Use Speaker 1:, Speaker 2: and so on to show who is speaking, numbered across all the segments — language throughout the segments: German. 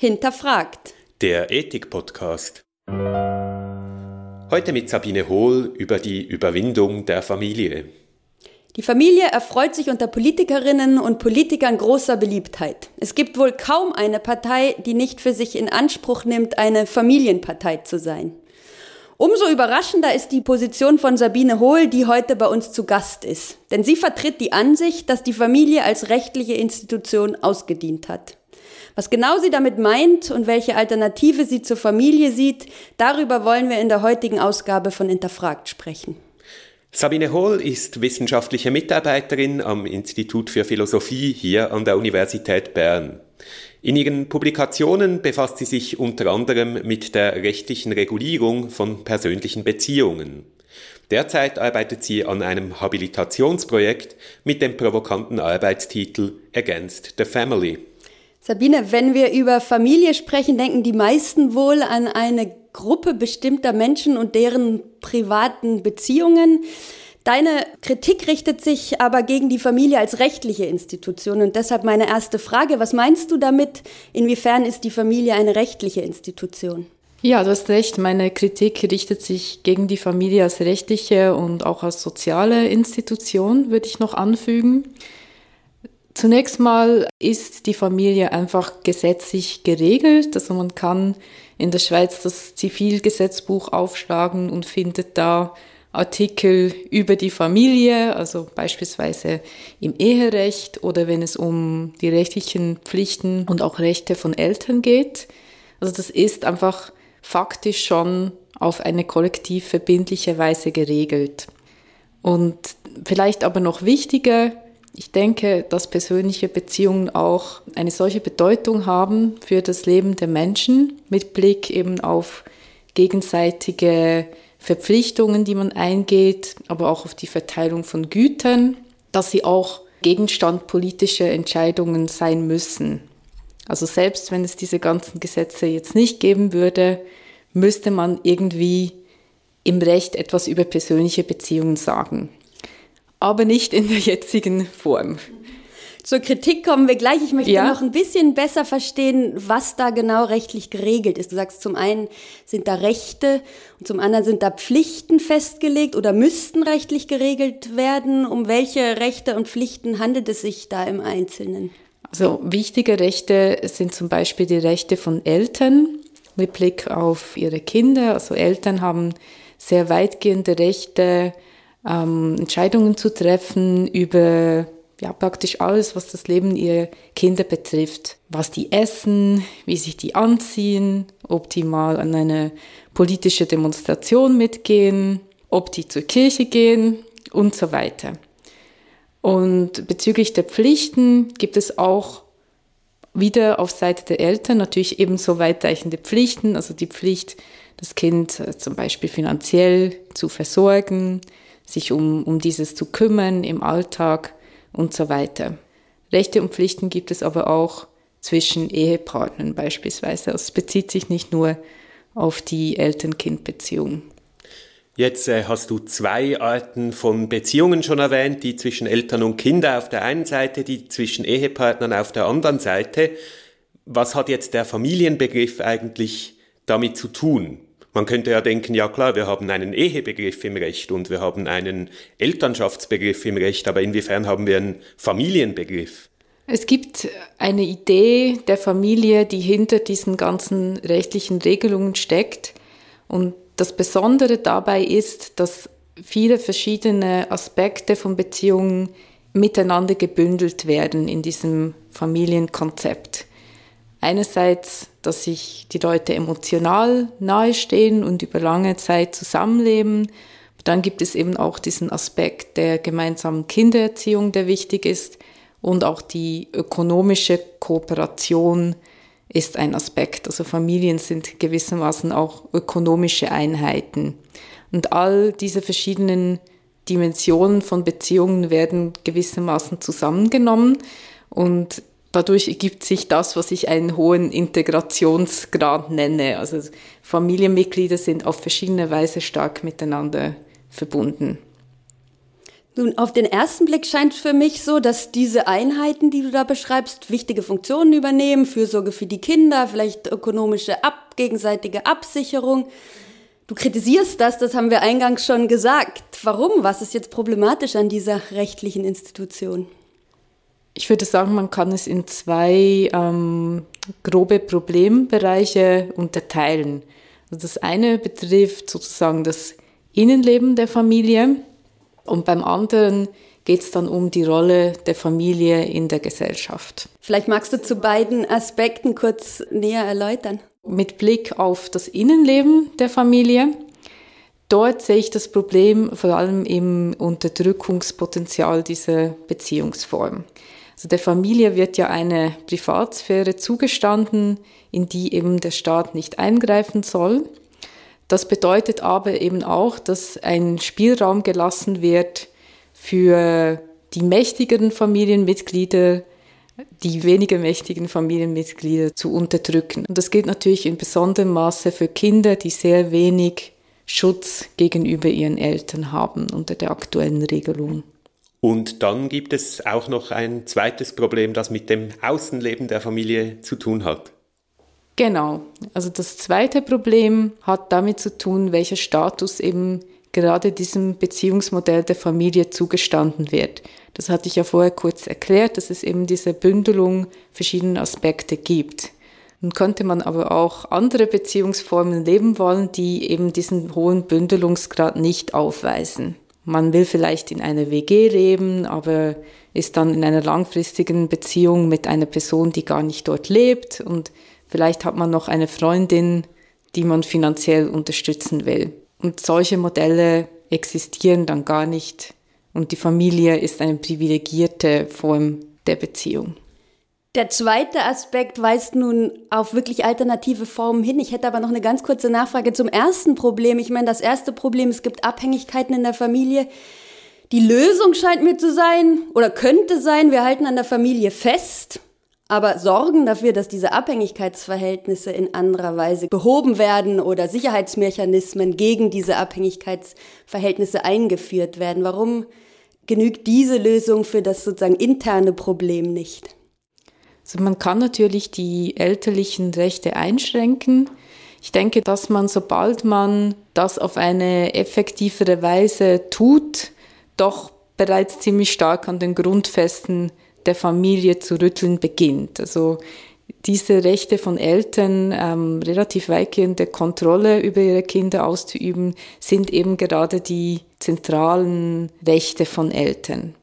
Speaker 1: Hinterfragt.
Speaker 2: Der Ethik-Podcast. Heute mit Sabine Hohl über die Überwindung der Familie.
Speaker 1: Die Familie erfreut sich unter Politikerinnen und Politikern großer Beliebtheit. Es gibt wohl kaum eine Partei, die nicht für sich in Anspruch nimmt, eine Familienpartei zu sein. Umso überraschender ist die Position von Sabine Hohl, die heute bei uns zu Gast ist. Denn sie vertritt die Ansicht, dass die Familie als rechtliche Institution ausgedient hat. Was genau sie damit meint und welche Alternative sie zur Familie sieht, darüber wollen wir in der heutigen Ausgabe von Interfragt sprechen.
Speaker 2: Sabine Hohl ist wissenschaftliche Mitarbeiterin am Institut für Philosophie hier an der Universität Bern. In ihren Publikationen befasst sie sich unter anderem mit der rechtlichen Regulierung von persönlichen Beziehungen. Derzeit arbeitet sie an einem Habilitationsprojekt mit dem provokanten Arbeitstitel Against the Family.
Speaker 1: Sabine, wenn wir über Familie sprechen, denken die meisten wohl an eine Gruppe bestimmter Menschen und deren privaten Beziehungen. Deine Kritik richtet sich aber gegen die Familie als rechtliche Institution. Und deshalb meine erste Frage, was meinst du damit? Inwiefern ist die Familie eine rechtliche Institution?
Speaker 3: Ja, du hast recht. Meine Kritik richtet sich gegen die Familie als rechtliche und auch als soziale Institution, würde ich noch anfügen. Zunächst mal ist die Familie einfach gesetzlich geregelt. Also man kann in der Schweiz das Zivilgesetzbuch aufschlagen und findet da Artikel über die Familie, also beispielsweise im Eherecht oder wenn es um die rechtlichen Pflichten und auch Rechte von Eltern geht. Also das ist einfach faktisch schon auf eine kollektiv verbindliche Weise geregelt. Und vielleicht aber noch wichtiger, ich denke, dass persönliche Beziehungen auch eine solche Bedeutung haben für das Leben der Menschen mit Blick eben auf gegenseitige Verpflichtungen, die man eingeht, aber auch auf die Verteilung von Gütern, dass sie auch Gegenstand politischer Entscheidungen sein müssen. Also selbst wenn es diese ganzen Gesetze jetzt nicht geben würde, müsste man irgendwie im Recht etwas über persönliche Beziehungen sagen aber nicht in der jetzigen Form.
Speaker 1: Zur Kritik kommen wir gleich. Ich möchte ja. noch ein bisschen besser verstehen, was da genau rechtlich geregelt ist. Du sagst, zum einen sind da Rechte und zum anderen sind da Pflichten festgelegt oder müssten rechtlich geregelt werden. Um welche Rechte und Pflichten handelt es sich da im Einzelnen?
Speaker 3: Also wichtige Rechte sind zum Beispiel die Rechte von Eltern mit Blick auf ihre Kinder. Also Eltern haben sehr weitgehende Rechte, ähm, Entscheidungen zu treffen über ja, praktisch alles, was das Leben ihrer Kinder betrifft. Was die essen, wie sich die anziehen, ob die mal an eine politische Demonstration mitgehen, ob die zur Kirche gehen und so weiter. Und bezüglich der Pflichten gibt es auch wieder auf Seite der Eltern natürlich ebenso weitreichende Pflichten, also die Pflicht, das Kind äh, zum Beispiel finanziell zu versorgen, sich um, um dieses zu kümmern im Alltag und so weiter. Rechte und Pflichten gibt es aber auch zwischen Ehepartnern beispielsweise. Also es bezieht sich nicht nur auf die Eltern-Kind-Beziehung.
Speaker 2: Jetzt äh, hast du zwei Arten von Beziehungen schon erwähnt, die zwischen Eltern und Kindern auf der einen Seite, die zwischen Ehepartnern auf der anderen Seite. Was hat jetzt der Familienbegriff eigentlich damit zu tun? Man könnte ja denken, ja klar, wir haben einen Ehebegriff im Recht und wir haben einen Elternschaftsbegriff im Recht, aber inwiefern haben wir einen Familienbegriff?
Speaker 3: Es gibt eine Idee der Familie, die hinter diesen ganzen rechtlichen Regelungen steckt. Und das Besondere dabei ist, dass viele verschiedene Aspekte von Beziehungen miteinander gebündelt werden in diesem Familienkonzept. Einerseits, dass sich die Leute emotional nahestehen und über lange Zeit zusammenleben. Dann gibt es eben auch diesen Aspekt der gemeinsamen Kindererziehung, der wichtig ist. Und auch die ökonomische Kooperation ist ein Aspekt. Also Familien sind gewissermaßen auch ökonomische Einheiten. Und all diese verschiedenen Dimensionen von Beziehungen werden gewissermaßen zusammengenommen. Und dadurch ergibt sich das, was ich einen hohen Integrationsgrad nenne. Also Familienmitglieder sind auf verschiedene Weise stark miteinander verbunden.
Speaker 1: Nun, auf den ersten Blick scheint für mich so, dass diese Einheiten, die du da beschreibst, wichtige Funktionen übernehmen, Fürsorge für die Kinder, vielleicht ökonomische ab, gegenseitige Absicherung. Du kritisierst das, das haben wir eingangs schon gesagt. Warum? Was ist jetzt problematisch an dieser rechtlichen Institution?
Speaker 3: Ich würde sagen, man kann es in zwei ähm, grobe Problembereiche unterteilen. Also das eine betrifft sozusagen das Innenleben der Familie und beim anderen geht es dann um die Rolle der Familie in der Gesellschaft.
Speaker 1: Vielleicht magst du zu beiden Aspekten kurz näher erläutern.
Speaker 3: Mit Blick auf das Innenleben der Familie, dort sehe ich das Problem vor allem im Unterdrückungspotenzial dieser Beziehungsform. Also der Familie wird ja eine Privatsphäre zugestanden, in die eben der Staat nicht eingreifen soll. Das bedeutet aber eben auch, dass ein Spielraum gelassen wird für die mächtigeren Familienmitglieder, die weniger mächtigen Familienmitglieder zu unterdrücken. Und das gilt natürlich in besonderem Maße für Kinder, die sehr wenig Schutz gegenüber ihren Eltern haben unter der aktuellen Regelung.
Speaker 2: Und dann gibt es auch noch ein zweites Problem, das mit dem Außenleben der Familie zu tun hat.
Speaker 3: Genau. Also das zweite Problem hat damit zu tun, welcher Status eben gerade diesem Beziehungsmodell der Familie zugestanden wird. Das hatte ich ja vorher kurz erklärt, dass es eben diese Bündelung verschiedener Aspekte gibt. Nun könnte man aber auch andere Beziehungsformen leben wollen, die eben diesen hohen Bündelungsgrad nicht aufweisen. Man will vielleicht in einer WG leben, aber ist dann in einer langfristigen Beziehung mit einer Person, die gar nicht dort lebt und Vielleicht hat man noch eine Freundin, die man finanziell unterstützen will. Und solche Modelle existieren dann gar nicht. Und die Familie ist eine privilegierte Form der Beziehung.
Speaker 1: Der zweite Aspekt weist nun auf wirklich alternative Formen hin. Ich hätte aber noch eine ganz kurze Nachfrage zum ersten Problem. Ich meine, das erste Problem, es gibt Abhängigkeiten in der Familie. Die Lösung scheint mir zu sein oder könnte sein, wir halten an der Familie fest aber sorgen dafür, dass diese Abhängigkeitsverhältnisse in anderer Weise behoben werden oder Sicherheitsmechanismen gegen diese Abhängigkeitsverhältnisse eingeführt werden. Warum genügt diese Lösung für das sozusagen interne Problem nicht?
Speaker 3: Also man kann natürlich die elterlichen Rechte einschränken. Ich denke, dass man, sobald man das auf eine effektivere Weise tut, doch bereits ziemlich stark an den Grundfesten der Familie zu rütteln beginnt. Also diese Rechte von Eltern, ähm, relativ weitgehende Kontrolle über ihre Kinder auszuüben, sind eben gerade die zentralen Rechte von Eltern.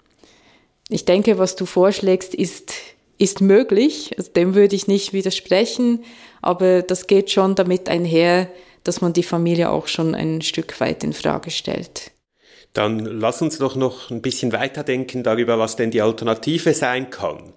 Speaker 3: Ich denke, was du vorschlägst, ist, ist möglich. Also dem würde ich nicht widersprechen, aber das geht schon damit einher, dass man die Familie auch schon ein Stück weit in Frage stellt.
Speaker 2: Dann lass uns doch noch ein bisschen weiterdenken darüber, was denn die Alternative sein kann.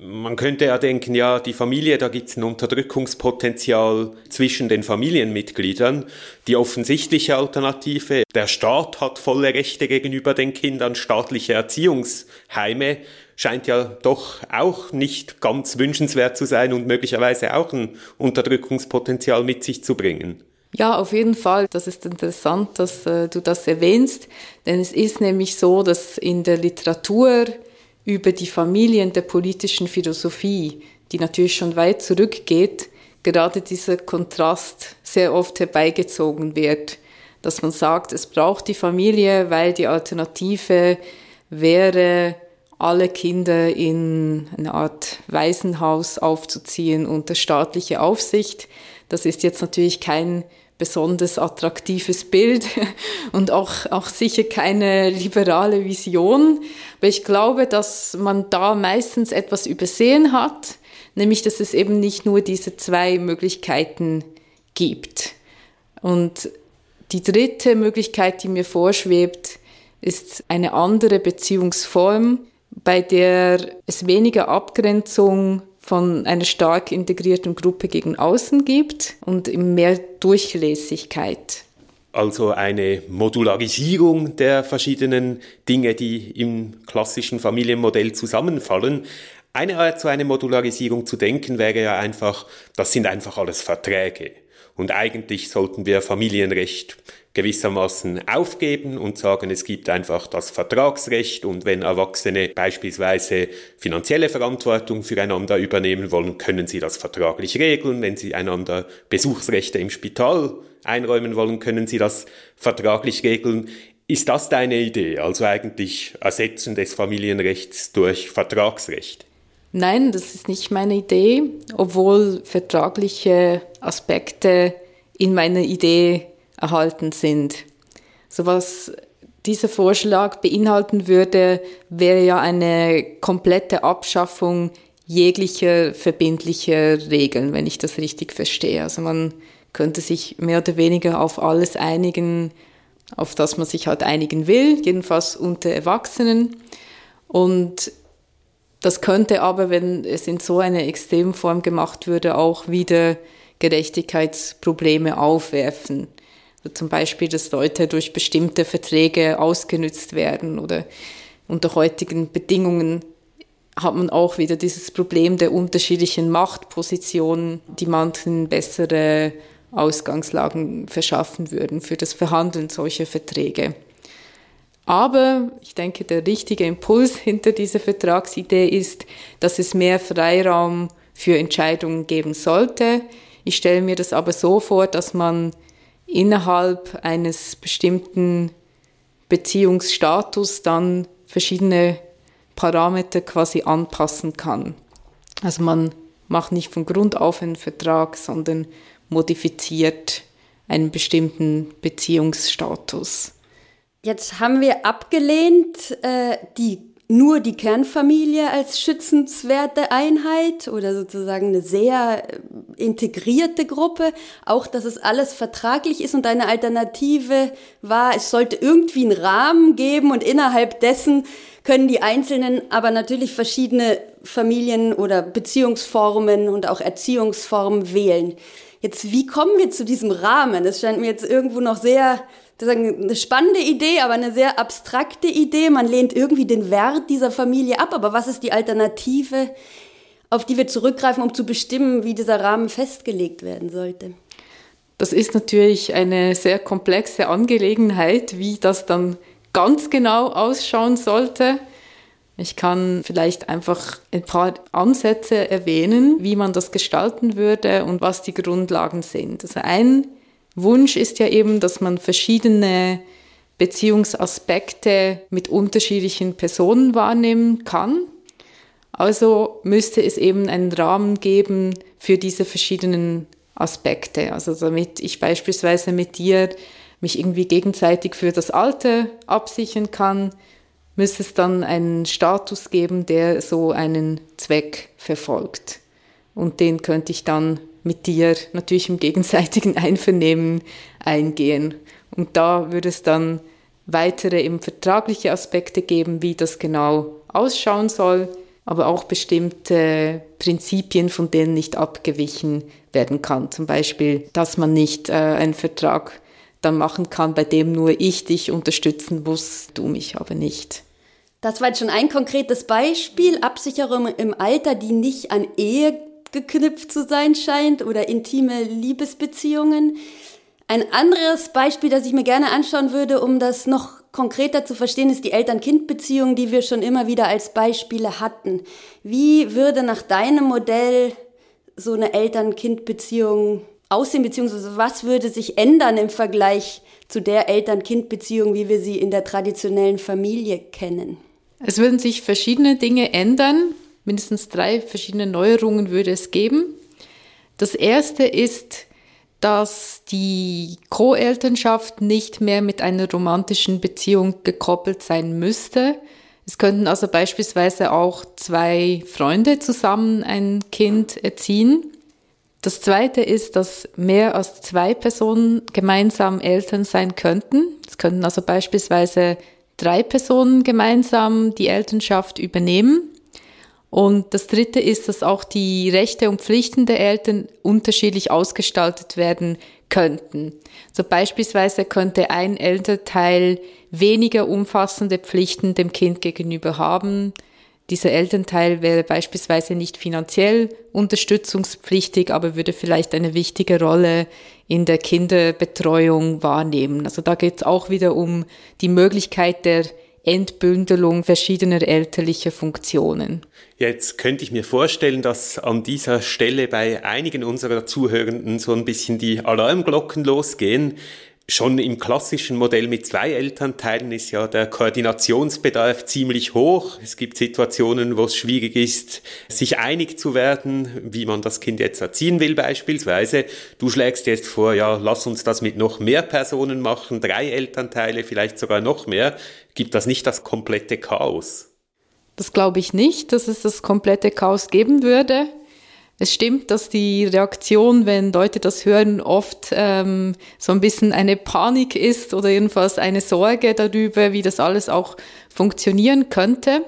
Speaker 2: Man könnte ja denken, ja, die Familie, da gibt es ein Unterdrückungspotenzial zwischen den Familienmitgliedern. Die offensichtliche Alternative, der Staat hat volle Rechte gegenüber den Kindern, staatliche Erziehungsheime scheint ja doch auch nicht ganz wünschenswert zu sein und möglicherweise auch ein Unterdrückungspotenzial mit sich zu bringen.
Speaker 3: Ja, auf jeden Fall. Das ist interessant, dass äh, du das erwähnst, denn es ist nämlich so, dass in der Literatur über die Familien der politischen Philosophie, die natürlich schon weit zurückgeht, gerade dieser Kontrast sehr oft herbeigezogen wird, dass man sagt, es braucht die Familie, weil die Alternative wäre, alle Kinder in eine Art Waisenhaus aufzuziehen unter staatliche Aufsicht. Das ist jetzt natürlich kein besonders attraktives Bild und auch, auch sicher keine liberale Vision. Aber ich glaube, dass man da meistens etwas übersehen hat, nämlich dass es eben nicht nur diese zwei Möglichkeiten gibt. Und die dritte Möglichkeit, die mir vorschwebt, ist eine andere Beziehungsform, bei der es weniger Abgrenzung von einer stark integrierten Gruppe gegen außen gibt und mehr Durchlässigkeit.
Speaker 2: Also eine Modularisierung der verschiedenen Dinge, die im klassischen Familienmodell zusammenfallen. Eine Art, so eine Modularisierung zu denken, wäre ja einfach, das sind einfach alles Verträge. Und eigentlich sollten wir Familienrecht gewissermaßen aufgeben und sagen, es gibt einfach das Vertragsrecht und wenn Erwachsene beispielsweise finanzielle Verantwortung füreinander übernehmen wollen, können sie das vertraglich regeln. Wenn sie einander Besuchsrechte im Spital einräumen wollen, können sie das vertraglich regeln. Ist das deine Idee, also eigentlich Ersetzen des Familienrechts durch Vertragsrecht?
Speaker 3: Nein, das ist nicht meine Idee, obwohl vertragliche Aspekte in meiner Idee erhalten sind. So was dieser Vorschlag beinhalten würde, wäre ja eine komplette Abschaffung jeglicher verbindlicher Regeln, wenn ich das richtig verstehe. Also man könnte sich mehr oder weniger auf alles einigen, auf das man sich halt einigen will, jedenfalls unter Erwachsenen. Und das könnte aber, wenn es in so einer Extremform gemacht würde, auch wieder Gerechtigkeitsprobleme aufwerfen. Zum Beispiel, dass Leute durch bestimmte Verträge ausgenützt werden oder unter heutigen Bedingungen hat man auch wieder dieses Problem der unterschiedlichen Machtpositionen, die manchen bessere Ausgangslagen verschaffen würden für das Verhandeln solcher Verträge. Aber ich denke, der richtige Impuls hinter dieser Vertragsidee ist, dass es mehr Freiraum für Entscheidungen geben sollte. Ich stelle mir das aber so vor, dass man innerhalb eines bestimmten Beziehungsstatus dann verschiedene Parameter quasi anpassen kann. Also man macht nicht von Grund auf einen Vertrag, sondern modifiziert einen bestimmten Beziehungsstatus.
Speaker 1: Jetzt haben wir abgelehnt, äh, die, nur die Kernfamilie als schützenswerte Einheit oder sozusagen eine sehr äh, integrierte Gruppe. Auch, dass es alles vertraglich ist und eine Alternative war, es sollte irgendwie einen Rahmen geben und innerhalb dessen können die Einzelnen aber natürlich verschiedene Familien oder Beziehungsformen und auch Erziehungsformen wählen. Jetzt, wie kommen wir zu diesem Rahmen? Es scheint mir jetzt irgendwo noch sehr eine spannende Idee, aber eine sehr abstrakte Idee. Man lehnt irgendwie den Wert dieser Familie ab, aber was ist die Alternative, auf die wir zurückgreifen, um zu bestimmen, wie dieser Rahmen festgelegt werden sollte?
Speaker 3: Das ist natürlich eine sehr komplexe Angelegenheit, wie das dann ganz genau ausschauen sollte. Ich kann vielleicht einfach ein paar Ansätze erwähnen, wie man das gestalten würde und was die Grundlagen sind. Also ein Wunsch ist ja eben, dass man verschiedene Beziehungsaspekte mit unterschiedlichen Personen wahrnehmen kann. Also müsste es eben einen Rahmen geben für diese verschiedenen Aspekte. Also damit ich beispielsweise mit dir mich irgendwie gegenseitig für das Alter absichern kann, müsste es dann einen Status geben, der so einen Zweck verfolgt. Und den könnte ich dann mit dir natürlich im gegenseitigen Einvernehmen eingehen. Und da würde es dann weitere eben vertragliche Aspekte geben, wie das genau ausschauen soll, aber auch bestimmte Prinzipien, von denen nicht abgewichen werden kann. Zum Beispiel, dass man nicht äh, einen Vertrag dann machen kann, bei dem nur ich dich unterstützen muss, du mich aber nicht.
Speaker 1: Das war jetzt schon ein konkretes Beispiel, Absicherung im Alter, die nicht an Ehe geknüpft zu sein scheint oder intime Liebesbeziehungen. Ein anderes Beispiel, das ich mir gerne anschauen würde, um das noch konkreter zu verstehen, ist die Eltern-Kind-Beziehung, die wir schon immer wieder als Beispiele hatten. Wie würde nach deinem Modell so eine Eltern-Kind-Beziehung aussehen, beziehungsweise was würde sich ändern im Vergleich zu der Eltern-Kind-Beziehung, wie wir sie in der traditionellen Familie kennen?
Speaker 3: Es würden sich verschiedene Dinge ändern mindestens drei verschiedene Neuerungen würde es geben. Das erste ist, dass die Co-Elternschaft nicht mehr mit einer romantischen Beziehung gekoppelt sein müsste. Es könnten also beispielsweise auch zwei Freunde zusammen ein Kind erziehen. Das zweite ist, dass mehr als zwei Personen gemeinsam Eltern sein könnten. Es könnten also beispielsweise drei Personen gemeinsam die Elternschaft übernehmen. Und das Dritte ist, dass auch die Rechte und Pflichten der Eltern unterschiedlich ausgestaltet werden könnten. So beispielsweise könnte ein Elternteil weniger umfassende Pflichten dem Kind gegenüber haben, Dieser Elternteil wäre beispielsweise nicht finanziell unterstützungspflichtig, aber würde vielleicht eine wichtige Rolle in der Kinderbetreuung wahrnehmen. Also da geht es auch wieder um die Möglichkeit der Entbündelung verschiedener elterlicher Funktionen.
Speaker 2: Jetzt könnte ich mir vorstellen, dass an dieser Stelle bei einigen unserer Zuhörenden so ein bisschen die Alarmglocken losgehen. Schon im klassischen Modell mit zwei Elternteilen ist ja der Koordinationsbedarf ziemlich hoch. Es gibt Situationen, wo es schwierig ist, sich einig zu werden, wie man das Kind jetzt erziehen will beispielsweise. Du schlägst jetzt vor, ja, lass uns das mit noch mehr Personen machen, drei Elternteile, vielleicht sogar noch mehr. Gibt das nicht das komplette Chaos?
Speaker 3: Das glaube ich nicht, dass es das komplette Chaos geben würde. Es stimmt, dass die Reaktion, wenn Leute das hören, oft ähm, so ein bisschen eine Panik ist oder jedenfalls eine Sorge darüber, wie das alles auch funktionieren könnte.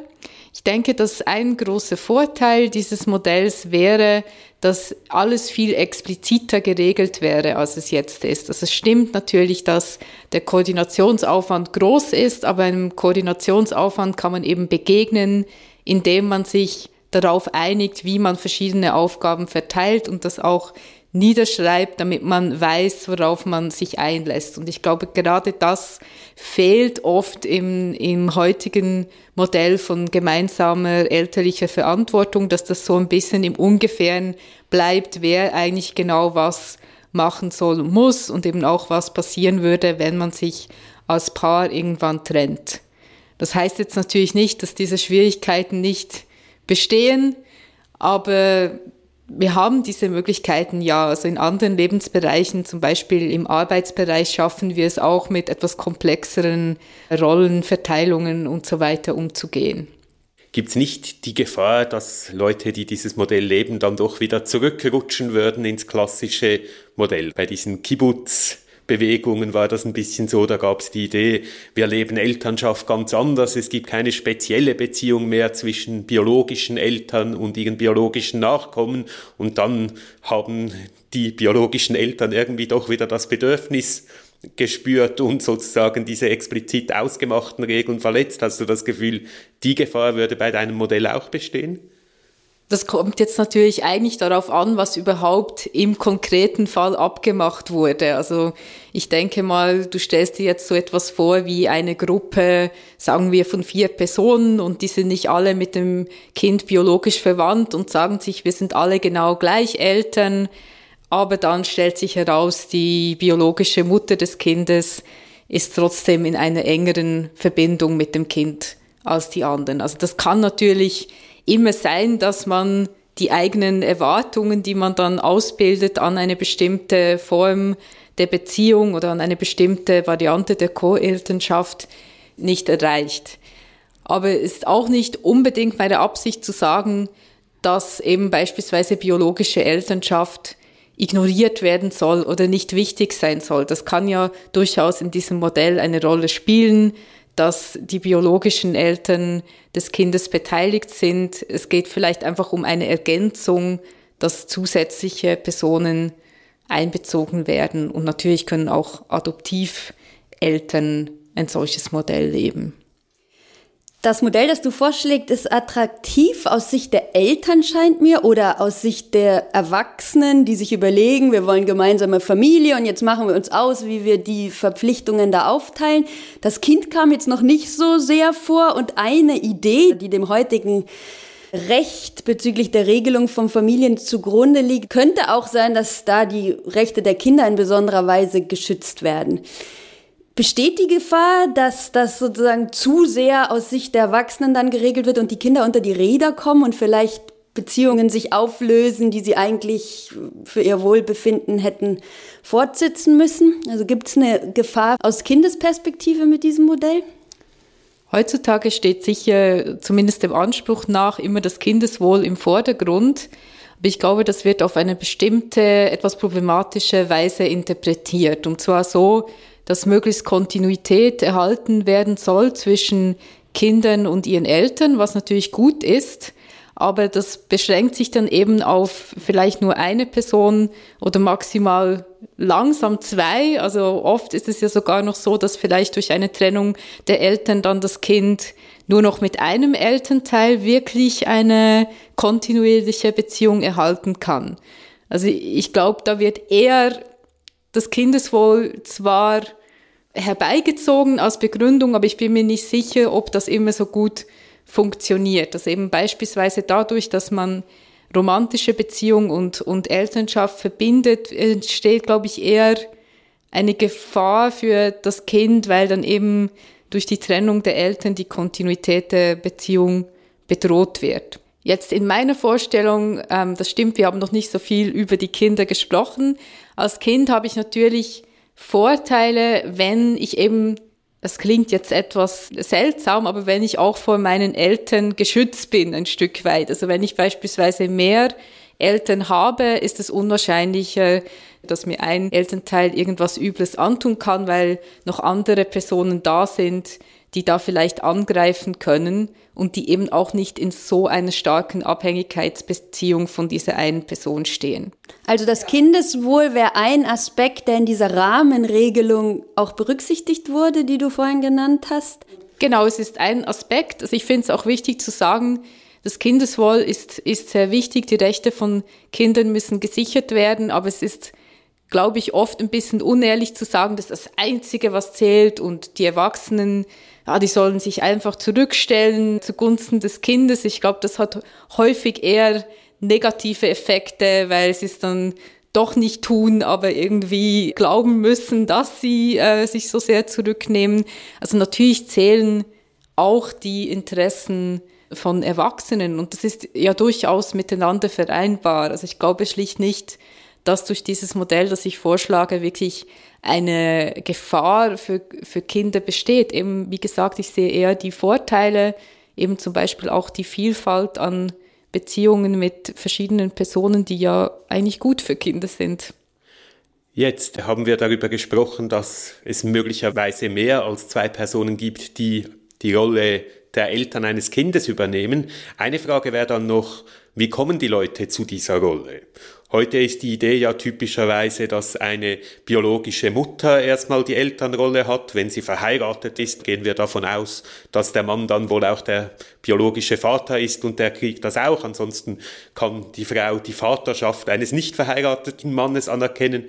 Speaker 3: Ich denke, dass ein großer Vorteil dieses Modells wäre, dass alles viel expliziter geregelt wäre, als es jetzt ist. Also es stimmt natürlich, dass der Koordinationsaufwand groß ist, aber einem Koordinationsaufwand kann man eben begegnen, indem man sich darauf einigt, wie man verschiedene Aufgaben verteilt und das auch niederschreibt, damit man weiß, worauf man sich einlässt. Und ich glaube, gerade das fehlt oft im, im heutigen Modell von gemeinsamer elterlicher Verantwortung, dass das so ein bisschen im Ungefähren bleibt, wer eigentlich genau was machen soll und muss und eben auch was passieren würde, wenn man sich als Paar irgendwann trennt. Das heißt jetzt natürlich nicht, dass diese Schwierigkeiten nicht bestehen, aber wir haben diese Möglichkeiten ja, also in anderen Lebensbereichen, zum Beispiel im Arbeitsbereich, schaffen wir es auch mit etwas komplexeren Rollenverteilungen und so weiter umzugehen.
Speaker 2: Gibt es nicht die Gefahr, dass Leute, die dieses Modell leben, dann doch wieder zurückrutschen würden ins klassische Modell bei diesen Kibbutz? Bewegungen war das ein bisschen so, da gab es die Idee, wir leben Elternschaft ganz anders, es gibt keine spezielle Beziehung mehr zwischen biologischen Eltern und ihren biologischen Nachkommen und dann haben die biologischen Eltern irgendwie doch wieder das Bedürfnis gespürt und sozusagen diese explizit ausgemachten Regeln verletzt. Hast du das Gefühl, die Gefahr würde bei deinem Modell auch bestehen?
Speaker 3: Das kommt jetzt natürlich eigentlich darauf an, was überhaupt im konkreten Fall abgemacht wurde. Also ich denke mal, du stellst dir jetzt so etwas vor wie eine Gruppe, sagen wir, von vier Personen und die sind nicht alle mit dem Kind biologisch verwandt und sagen sich, wir sind alle genau gleich Eltern. Aber dann stellt sich heraus, die biologische Mutter des Kindes ist trotzdem in einer engeren Verbindung mit dem Kind als die anderen. Also das kann natürlich immer sein, dass man die eigenen Erwartungen, die man dann ausbildet an eine bestimmte Form der Beziehung oder an eine bestimmte Variante der Co-Elternschaft nicht erreicht. Aber es ist auch nicht unbedingt meine Absicht zu sagen, dass eben beispielsweise biologische Elternschaft ignoriert werden soll oder nicht wichtig sein soll. Das kann ja durchaus in diesem Modell eine Rolle spielen dass die biologischen Eltern des Kindes beteiligt sind. Es geht vielleicht einfach um eine Ergänzung, dass zusätzliche Personen einbezogen werden. Und natürlich können auch Adoptiveltern ein solches Modell leben.
Speaker 1: Das Modell, das du vorschlägst, ist attraktiv aus Sicht der Eltern, scheint mir, oder aus Sicht der Erwachsenen, die sich überlegen, wir wollen gemeinsame Familie und jetzt machen wir uns aus, wie wir die Verpflichtungen da aufteilen. Das Kind kam jetzt noch nicht so sehr vor und eine Idee, die dem heutigen Recht bezüglich der Regelung von Familien zugrunde liegt, könnte auch sein, dass da die Rechte der Kinder in besonderer Weise geschützt werden. Besteht die Gefahr, dass das sozusagen zu sehr aus Sicht der Erwachsenen dann geregelt wird und die Kinder unter die Räder kommen und vielleicht Beziehungen sich auflösen, die sie eigentlich für ihr Wohlbefinden hätten fortsetzen müssen? Also gibt es eine Gefahr aus Kindesperspektive mit diesem Modell?
Speaker 3: Heutzutage steht sicher zumindest dem Anspruch nach immer das Kindeswohl im Vordergrund. Aber ich glaube, das wird auf eine bestimmte, etwas problematische Weise interpretiert. Und zwar so, dass möglichst Kontinuität erhalten werden soll zwischen Kindern und ihren Eltern, was natürlich gut ist. Aber das beschränkt sich dann eben auf vielleicht nur eine Person oder maximal langsam zwei. Also oft ist es ja sogar noch so, dass vielleicht durch eine Trennung der Eltern dann das Kind nur noch mit einem Elternteil wirklich eine kontinuierliche Beziehung erhalten kann. Also ich glaube, da wird eher das Kindeswohl zwar herbeigezogen als Begründung, aber ich bin mir nicht sicher, ob das immer so gut funktioniert. Also eben beispielsweise dadurch, dass man romantische Beziehung und, und Elternschaft verbindet, entsteht, glaube ich, eher eine Gefahr für das Kind, weil dann eben durch die Trennung der Eltern die Kontinuität der Beziehung bedroht wird. Jetzt in meiner Vorstellung, ähm, das stimmt, wir haben noch nicht so viel über die Kinder gesprochen. Als Kind habe ich natürlich Vorteile, wenn ich eben, das klingt jetzt etwas seltsam, aber wenn ich auch vor meinen Eltern geschützt bin, ein Stück weit. Also wenn ich beispielsweise mehr Eltern habe, ist es unwahrscheinlicher, dass mir ein Elternteil irgendwas Übles antun kann, weil noch andere Personen da sind, die da vielleicht angreifen können und die eben auch nicht in so einer starken Abhängigkeitsbeziehung von dieser einen Person stehen.
Speaker 1: Also das Kindeswohl wäre ein Aspekt, der in dieser Rahmenregelung auch berücksichtigt wurde, die du vorhin genannt hast.
Speaker 3: Genau, es ist ein Aspekt. Also ich finde es auch wichtig zu sagen, das Kindeswohl ist, ist sehr wichtig. Die Rechte von Kindern müssen gesichert werden, aber es ist glaube ich, oft ein bisschen unehrlich zu sagen, das ist das Einzige, was zählt und die Erwachsenen, ja, die sollen sich einfach zurückstellen zugunsten des Kindes. Ich glaube, das hat häufig eher negative Effekte, weil sie es dann doch nicht tun, aber irgendwie glauben müssen, dass sie äh, sich so sehr zurücknehmen. Also natürlich zählen auch die Interessen von Erwachsenen und das ist ja durchaus miteinander vereinbar. Also ich glaube schlicht nicht, dass durch dieses Modell, das ich vorschlage, wirklich eine Gefahr für, für Kinder besteht. Eben, wie gesagt, ich sehe eher die Vorteile, eben zum Beispiel auch die Vielfalt an Beziehungen mit verschiedenen Personen, die ja eigentlich gut für Kinder sind.
Speaker 2: Jetzt haben wir darüber gesprochen, dass es möglicherweise mehr als zwei Personen gibt, die die Rolle der Eltern eines Kindes übernehmen. Eine Frage wäre dann noch, wie kommen die Leute zu dieser Rolle? Heute ist die Idee ja typischerweise, dass eine biologische Mutter erstmal die Elternrolle hat. Wenn sie verheiratet ist, gehen wir davon aus, dass der Mann dann wohl auch der biologische Vater ist und der kriegt das auch. Ansonsten kann die Frau die Vaterschaft eines nicht verheirateten Mannes anerkennen.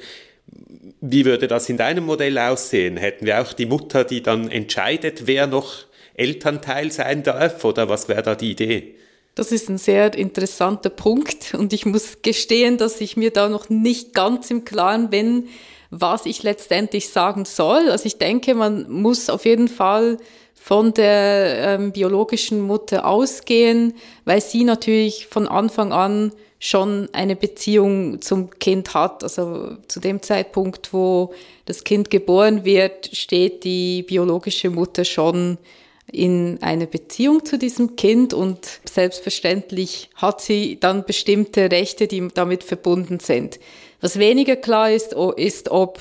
Speaker 2: Wie würde das in deinem Modell aussehen? Hätten wir auch die Mutter, die dann entscheidet, wer noch Elternteil sein darf? Oder was wäre da die Idee?
Speaker 3: Das ist ein sehr interessanter Punkt und ich muss gestehen, dass ich mir da noch nicht ganz im Klaren bin, was ich letztendlich sagen soll. Also ich denke, man muss auf jeden Fall von der ähm, biologischen Mutter ausgehen, weil sie natürlich von Anfang an schon eine Beziehung zum Kind hat. Also zu dem Zeitpunkt, wo das Kind geboren wird, steht die biologische Mutter schon in eine Beziehung zu diesem Kind und selbstverständlich hat sie dann bestimmte Rechte, die damit verbunden sind. Was weniger klar ist, ist, ob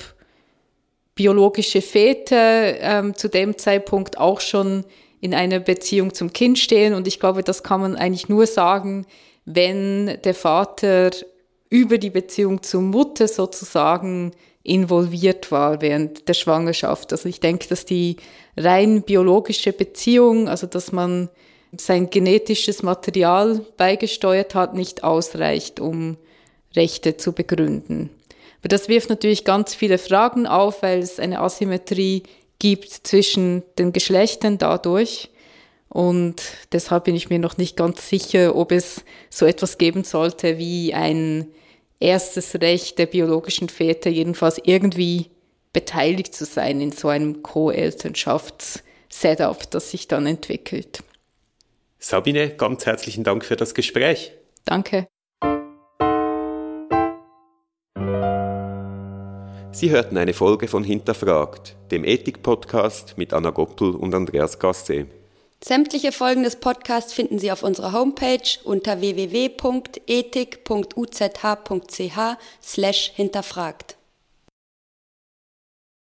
Speaker 3: biologische Väter ähm, zu dem Zeitpunkt auch schon in einer Beziehung zum Kind stehen. Und ich glaube, das kann man eigentlich nur sagen, wenn der Vater über die Beziehung zur Mutter sozusagen involviert war während der Schwangerschaft. Also ich denke, dass die rein biologische Beziehung, also dass man sein genetisches Material beigesteuert hat, nicht ausreicht, um Rechte zu begründen. Aber das wirft natürlich ganz viele Fragen auf, weil es eine Asymmetrie gibt zwischen den Geschlechtern dadurch. Und deshalb bin ich mir noch nicht ganz sicher, ob es so etwas geben sollte wie ein erstes Recht der biologischen Väter, jedenfalls irgendwie beteiligt zu sein in so einem Co-Elternschafts-Setup, das sich dann entwickelt.
Speaker 2: Sabine, ganz herzlichen Dank für das Gespräch.
Speaker 3: Danke.
Speaker 2: Sie hörten eine Folge von Hinterfragt, dem Ethik-Podcast mit Anna Goppel und Andreas Gasse.
Speaker 1: Sämtliche Folgen des Podcasts finden Sie auf unserer Homepage unter www.ethik.uzh.ch slash hinterfragt.